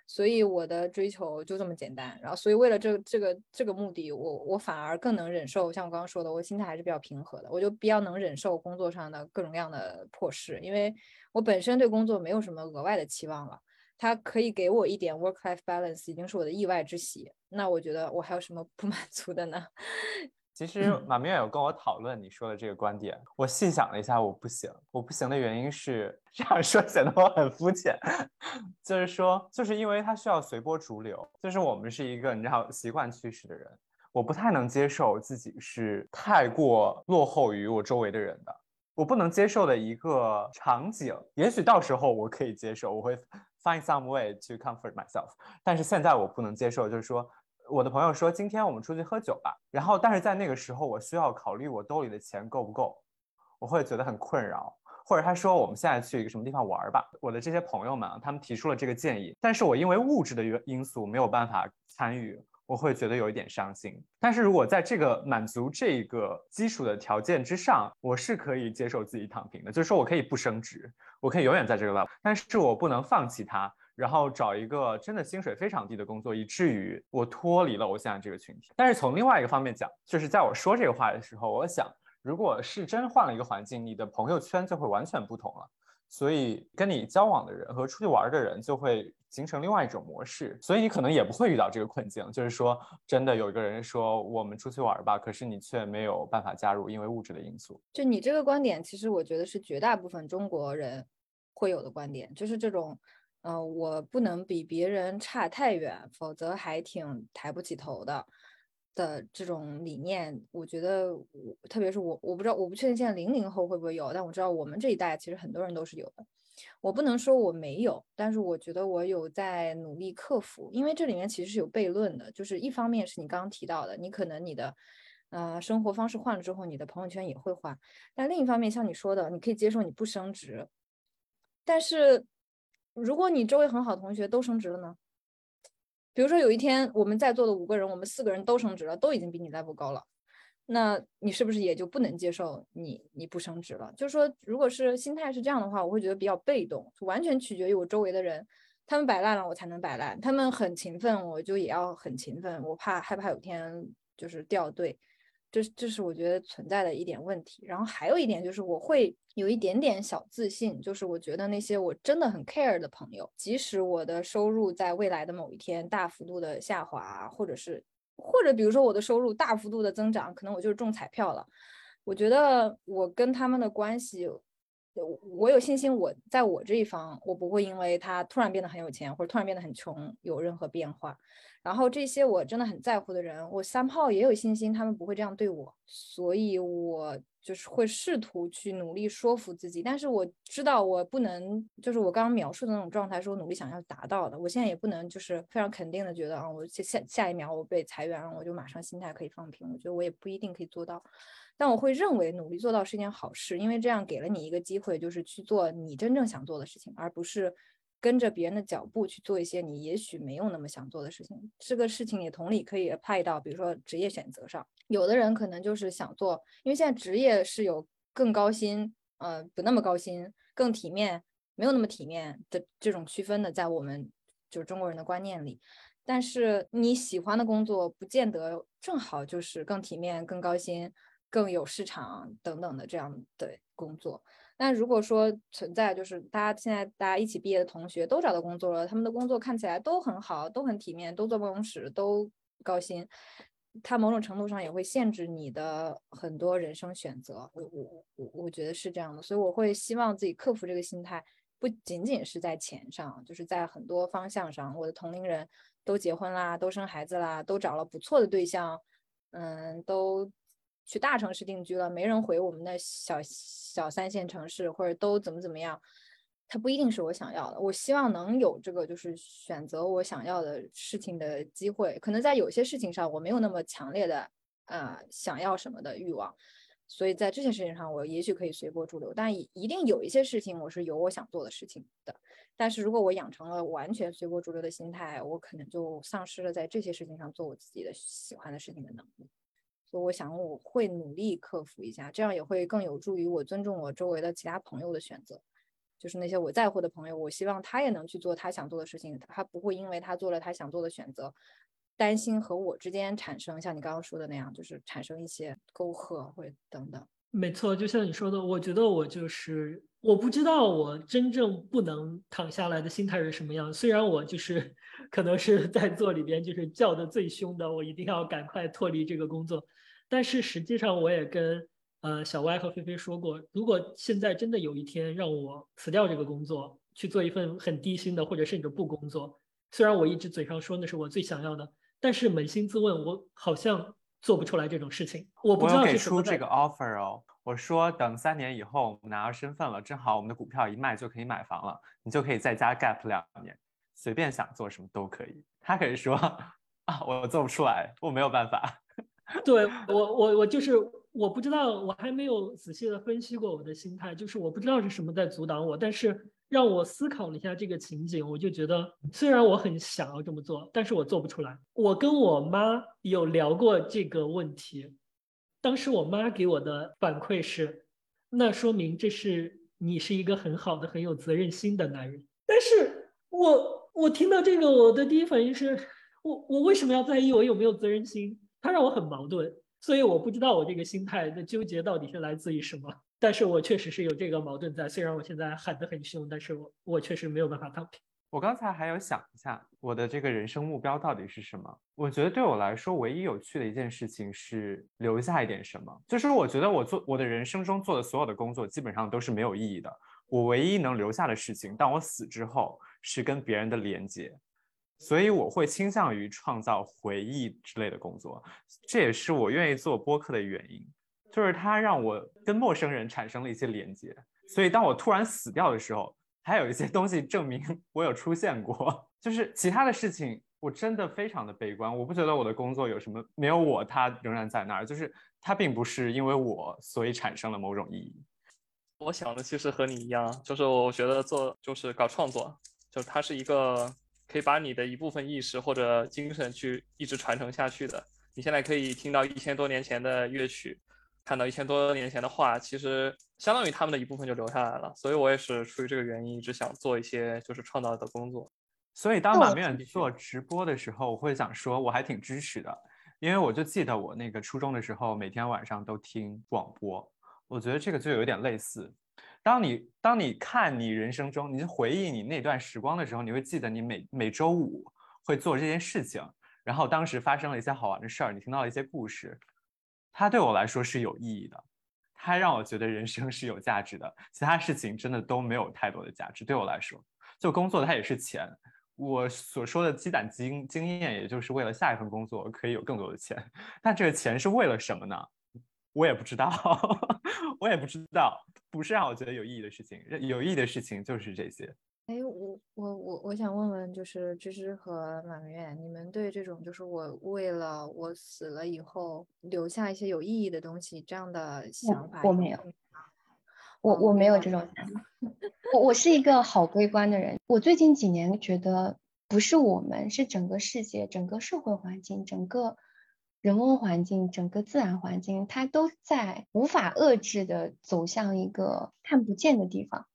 所以我的追求就这么简单。然后，所以为了这这个这个目的，我我反而更能忍受，像我刚刚说的，我心态还是比较平和的，我就比较能忍受工作上的各种各样的破事，因为我本身对工作没有什么额外的期望了。它可以给我一点 work-life balance，已经是我的意外之喜。那我觉得我还有什么不满足的呢？其实马明远有跟我讨论你说的这个观点，我细想了一下，我不行。我不行的原因是 这样说显得我很肤浅，就是说，就是因为它需要随波逐流，就是我们是一个你知道习惯趋势的人，我不太能接受自己是太过落后于我周围的人的。我不能接受的一个场景，也许到时候我可以接受，我会 find some way to comfort myself。但是现在我不能接受，就是说，我的朋友说今天我们出去喝酒吧，然后但是在那个时候我需要考虑我兜里的钱够不够，我会觉得很困扰。或者他说我们现在去一个什么地方玩吧，我的这些朋友们他们提出了这个建议，但是我因为物质的原因素没有办法参与。我会觉得有一点伤心，但是如果在这个满足这个基础的条件之上，我是可以接受自己躺平的，就是说我可以不升职，我可以永远在这个 level，但是我不能放弃它，然后找一个真的薪水非常低的工作，以至于我脱离了我现在这个群体。但是从另外一个方面讲，就是在我说这个话的时候，我想，如果是真换了一个环境，你的朋友圈就会完全不同了。所以跟你交往的人和出去玩的人就会形成另外一种模式，所以你可能也不会遇到这个困境，就是说真的有一个人说我们出去玩吧，可是你却没有办法加入，因为物质的因素。就你这个观点，其实我觉得是绝大部分中国人会有的观点，就是这种，嗯，我不能比别人差太远，否则还挺抬不起头的。的这种理念，我觉得，我特别是我，我不知道，我不确定现在零零后会不会有，但我知道我们这一代其实很多人都是有的。我不能说我没有，但是我觉得我有在努力克服，因为这里面其实是有悖论的，就是一方面是你刚刚提到的，你可能你的，呃，生活方式换了之后，你的朋友圈也会换，但另一方面像你说的，你可以接受你不升职，但是如果你周围很好的同学都升职了呢？比如说有一天我们在座的五个人，我们四个人都升职了，都已经比你 level 高了，那你是不是也就不能接受你你不升职了？就是说，如果是心态是这样的话，我会觉得比较被动，完全取决于我周围的人，他们摆烂了，我才能摆烂；他们很勤奋，我就也要很勤奋。我怕害怕有天就是掉队。这这是我觉得存在的一点问题，然后还有一点就是我会有一点点小自信，就是我觉得那些我真的很 care 的朋友，即使我的收入在未来的某一天大幅度的下滑，或者是或者比如说我的收入大幅度的增长，可能我就是中彩票了，我觉得我跟他们的关系。我有信心，我在我这一方，我不会因为他突然变得很有钱，或者突然变得很穷，有任何变化。然后这些我真的很在乎的人，我三炮也有信心，他们不会这样对我。所以我就是会试图去努力说服自己，但是我知道我不能，就是我刚刚描述的那种状态，是我努力想要达到的。我现在也不能就是非常肯定的觉得啊，我下下一秒我被裁员了，我就马上心态可以放平。我觉得我也不一定可以做到。但我会认为努力做到是一件好事，因为这样给了你一个机会，就是去做你真正想做的事情，而不是跟着别人的脚步去做一些你也许没有那么想做的事情。这个事情也同理可以派到，比如说职业选择上，有的人可能就是想做，因为现在职业是有更高薪，呃，不那么高薪，更体面，没有那么体面的这种区分的，在我们就是中国人的观念里。但是你喜欢的工作，不见得正好就是更体面、更高薪。更有市场等等的这样的工作。那如果说存在，就是大家现在大家一起毕业的同学都找到工作了，他们的工作看起来都很好，都很体面，都坐办公室，都高薪，它某种程度上也会限制你的很多人生选择。我我我我觉得是这样的，所以我会希望自己克服这个心态，不仅仅是在钱上，就是在很多方向上。我的同龄人都结婚啦，都生孩子啦，都找了不错的对象，嗯，都。去大城市定居了，没人回我们的小小三线城市，或者都怎么怎么样，它不一定是我想要的。我希望能有这个，就是选择我想要的事情的机会。可能在有些事情上，我没有那么强烈的呃想要什么的欲望，所以在这些事情上，我也许可以随波逐流。但一定有一些事情，我是有我想做的事情的。但是如果我养成了完全随波逐流的心态，我可能就丧失了在这些事情上做我自己的喜欢的事情的能力。所以我想我会努力克服一下，这样也会更有助于我尊重我周围的其他朋友的选择。就是那些我在乎的朋友，我希望他也能去做他想做的事情，他不会因为他做了他想做的选择，担心和我之间产生像你刚刚说的那样，就是产生一些沟壑或者等等。没错，就像你说的，我觉得我就是我不知道我真正不能躺下来的心态是什么样。虽然我就是可能是在座里边就是叫的最凶的，我一定要赶快脱离这个工作，但是实际上我也跟呃小歪和菲菲说过，如果现在真的有一天让我辞掉这个工作，去做一份很低薪的或者甚至不工作，虽然我一直嘴上说那是我最想要的，但是扪心自问，我好像。做不出来这种事情，我不知道给出这个 offer 哦。我说等三年以后我们拿到身份了，正好我们的股票一卖就可以买房了，你就可以在家 gap 两年，随便想做什么都可以。他可以说啊，我做不出来，我没有办法。对我，我我就是我不知道，我还没有仔细的分析过我的心态，就是我不知道是什么在阻挡我，但是。让我思考了一下这个情景，我就觉得虽然我很想要这么做，但是我做不出来。我跟我妈有聊过这个问题，当时我妈给我的反馈是，那说明这是你是一个很好的、很有责任心的男人。但是我我听到这个，我的第一反应是我我为什么要在意我有没有责任心？他让我很矛盾，所以我不知道我这个心态的纠结到底是来自于什么。但是我确实是有这个矛盾在，虽然我现在喊得很凶，但是我我确实没有办法躺平。我刚才还有想一下，我的这个人生目标到底是什么？我觉得对我来说，唯一有趣的一件事情是留下一点什么。就是我觉得我做我的人生中做的所有的工作，基本上都是没有意义的。我唯一能留下的事情，当我死之后，是跟别人的连接。所以我会倾向于创造回忆之类的工作，这也是我愿意做播客的原因。就是它让我跟陌生人产生了一些连接，所以当我突然死掉的时候，还有一些东西证明我有出现过。就是其他的事情，我真的非常的悲观。我不觉得我的工作有什么，没有我，它仍然在那儿。就是它并不是因为我，所以产生了某种意义。我想的其实和你一样，就是我觉得做就是搞创作，就是它是一个可以把你的一部分意识或者精神去一直传承下去的。你现在可以听到一千多年前的乐曲。看到一千多年前的画，其实相当于他们的一部分就留下来了。所以我也是出于这个原因，一直想做一些就是创造的工作。所以当马明远做直播的时候，我会想说我还挺支持的，因为我就记得我那个初中的时候，每天晚上都听广播。我觉得这个就有点类似。当你当你看你人生中，你回忆你那段时光的时候，你会记得你每每周五会做这件事情，然后当时发生了一些好玩的事儿，你听到了一些故事。它对我来说是有意义的，它让我觉得人生是有价值的。其他事情真的都没有太多的价值。对我来说，就工作它也是钱。我所说的积攒经经验，也就是为了下一份工作可以有更多的钱。但这个钱是为了什么呢？我也不知道，我也不知道。不是让我觉得有意义的事情，有意义的事情就是这些。哎，我我我我想问问，就是芝芝和马明远，你们对这种就是我为了我死了以后留下一些有意义的东西这样的想法，我没有，我我没有这种想法。我我是一个好悲观的人。我最近几年觉得，不是我们，是整个世界、整个社会环境、整个人文环境、整个自然环境，它都在无法遏制的走向一个看不见的地方。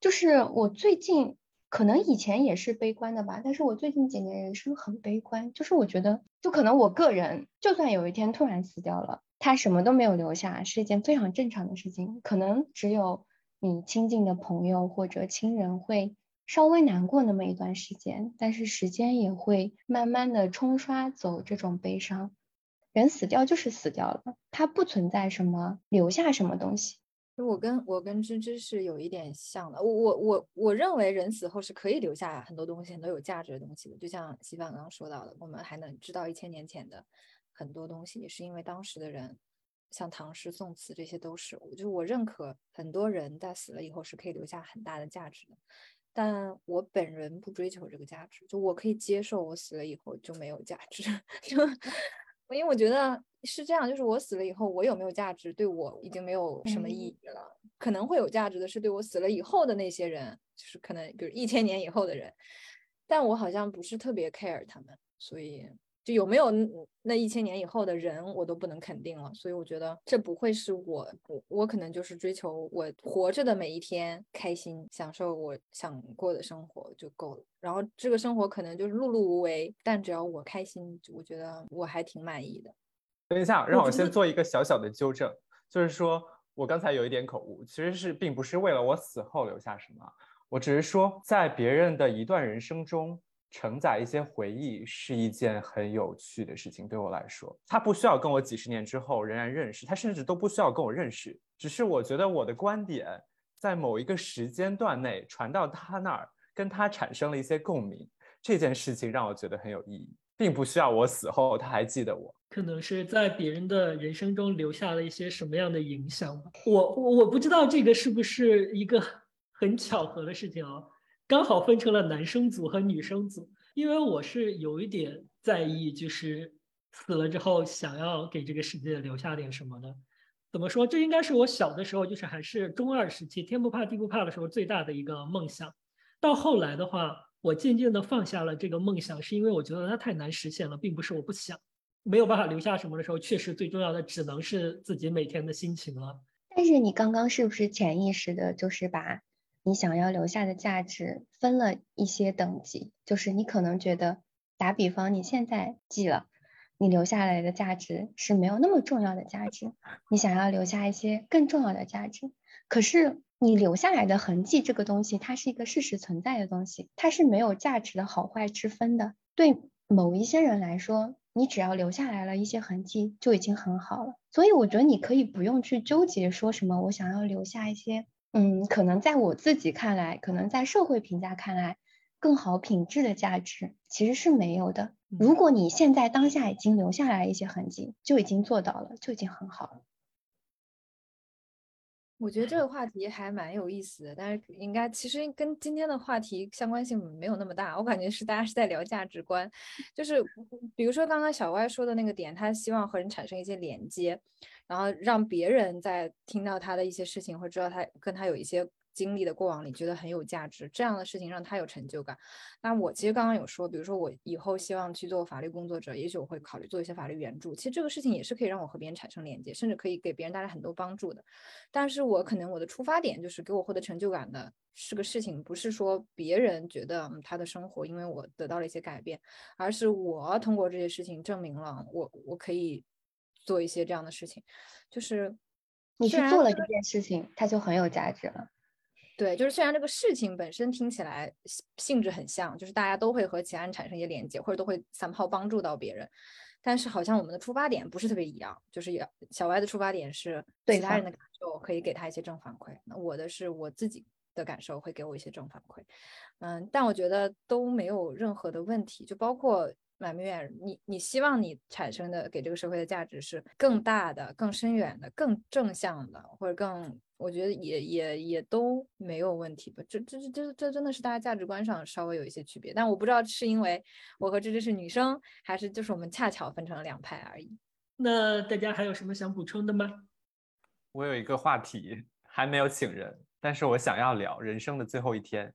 就是我最近可能以前也是悲观的吧，但是我最近几年人生很悲观。就是我觉得，就可能我个人，就算有一天突然死掉了，他什么都没有留下，是一件非常正常的事情。可能只有你亲近的朋友或者亲人会稍微难过那么一段时间，但是时间也会慢慢的冲刷走这种悲伤。人死掉就是死掉了，它不存在什么留下什么东西。我跟我跟芝芝是有一点像的，我我我我认为人死后是可以留下很多东西，很多有价值的东西的。就像西凡刚刚说到的，我们还能知道一千年前的很多东西，也是因为当时的人，像唐诗宋词，这些都是。我就我认可很多人在死了以后是可以留下很大的价值的，但我本人不追求这个价值，就我可以接受我死了以后就没有价值，就 因为我觉得。是这样，就是我死了以后，我有没有价值，对我已经没有什么意义了。可能会有价值的是对我死了以后的那些人，就是可能比如一千年以后的人，但我好像不是特别 care 他们，所以就有没有那一千年以后的人，我都不能肯定了。所以我觉得这不会是我，我我可能就是追求我活着的每一天开心，享受我想过的生活就够了。然后这个生活可能就是碌碌无为，但只要我开心，我觉得我还挺满意的。等一下，让我先做一个小小的纠正，就是说我刚才有一点口误，其实是并不是为了我死后留下什么，我只是说在别人的一段人生中承载一些回忆是一件很有趣的事情。对我来说，他不需要跟我几十年之后仍然认识，他甚至都不需要跟我认识，只是我觉得我的观点在某一个时间段内传到他那儿，跟他产生了一些共鸣，这件事情让我觉得很有意义。并不需要我死后他还记得我，可能是在别人的人生中留下了一些什么样的影响吧。我我不知道这个是不是一个很巧合的事情啊，刚好分成了男生组和女生组。因为我是有一点在意，就是死了之后想要给这个世界留下点什么的。怎么说？这应该是我小的时候，就是还是中二时期，天不怕地不怕的时候最大的一个梦想。到后来的话。我渐渐的放下了这个梦想，是因为我觉得它太难实现了，并不是我不想，没有办法留下什么的时候，确实最重要的只能是自己每天的心情了。但是你刚刚是不是潜意识的，就是把你想要留下的价值分了一些等级？就是你可能觉得，打比方，你现在记了，你留下来的价值是没有那么重要的价值，你想要留下一些更重要的价值，可是。你留下来的痕迹，这个东西它是一个事实存在的东西，它是没有价值的好坏之分的。对某一些人来说，你只要留下来了一些痕迹就已经很好了。所以我觉得你可以不用去纠结说什么，我想要留下一些，嗯，可能在我自己看来，可能在社会评价看来更好品质的价值，其实是没有的。如果你现在当下已经留下来一些痕迹，就已经做到了，就已经很好了。我觉得这个话题还蛮有意思的，但是应该其实跟今天的话题相关性没有那么大。我感觉是大家是在聊价值观，就是比如说刚刚小歪说的那个点，他希望和人产生一些连接，然后让别人在听到他的一些事情，或知道他跟他有一些。经历的过往里觉得很有价值，这样的事情让他有成就感。那我其实刚刚有说，比如说我以后希望去做法律工作者，也许我会考虑做一些法律援助。其实这个事情也是可以让我和别人产生连接，甚至可以给别人带来很多帮助的。但是我可能我的出发点就是给我获得成就感的是个事情，不是说别人觉得他的生活因为我得到了一些改变，而是我通过这些事情证明了我我可以做一些这样的事情。就是你去做了这件事情，它就很有价值了。对，就是虽然这个事情本身听起来性质很像，就是大家都会和其他人产生一些连接，或者都会三炮帮助到别人，但是好像我们的出发点不是特别一样。就是小歪的出发点是其他人的感受可以给他一些正反馈，那我的是我自己的感受会给我一些正反馈。嗯，但我觉得都没有任何的问题，就包括。满明远，你你希望你产生的给这个社会的价值是更大的、更深远的、更正向的，或者更，我觉得也也也都没有问题吧。这这这这这真的是大家价值观上稍微有一些区别，但我不知道是因为我和芝芝是女生，还是就是我们恰巧分成了两派而已。那大家还有什么想补充的吗？我有一个话题还没有请人，但是我想要聊人生的最后一天。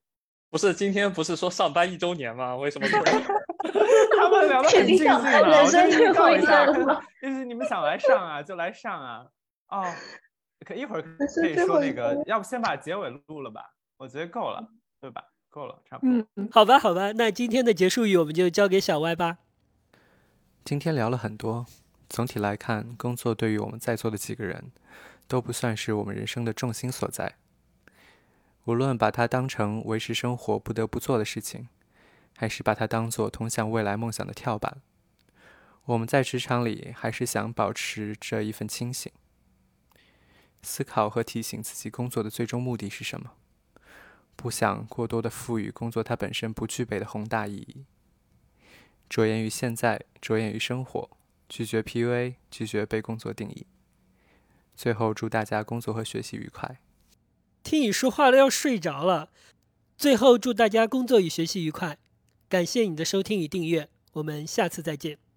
不是今天不是说上班一周年吗？为什么？他们聊得很尽兴了，我先预告一下，就是你们想来上啊，就来上啊。哦，可一会儿可以说那个，要不先把结尾录了吧？我觉得够了，对吧？够了，差不多。嗯，好吧，好吧，那今天的结束语我们就交给小歪吧。今天聊了很多，总体来看，工作对于我们在座的几个人，都不算是我们人生的重心所在。无论把它当成维持生活不得不做的事情。还是把它当做通向未来梦想的跳板。我们在职场里还是想保持着一份清醒，思考和提醒自己工作的最终目的是什么，不想过多的赋予工作它本身不具备的宏大意义。着眼于现在，着眼于生活，拒绝 PUA，拒绝被工作定义。最后，祝大家工作和学习愉快。听你说话都要睡着了。最后，祝大家工作与学习愉快。感谢你的收听与订阅，我们下次再见。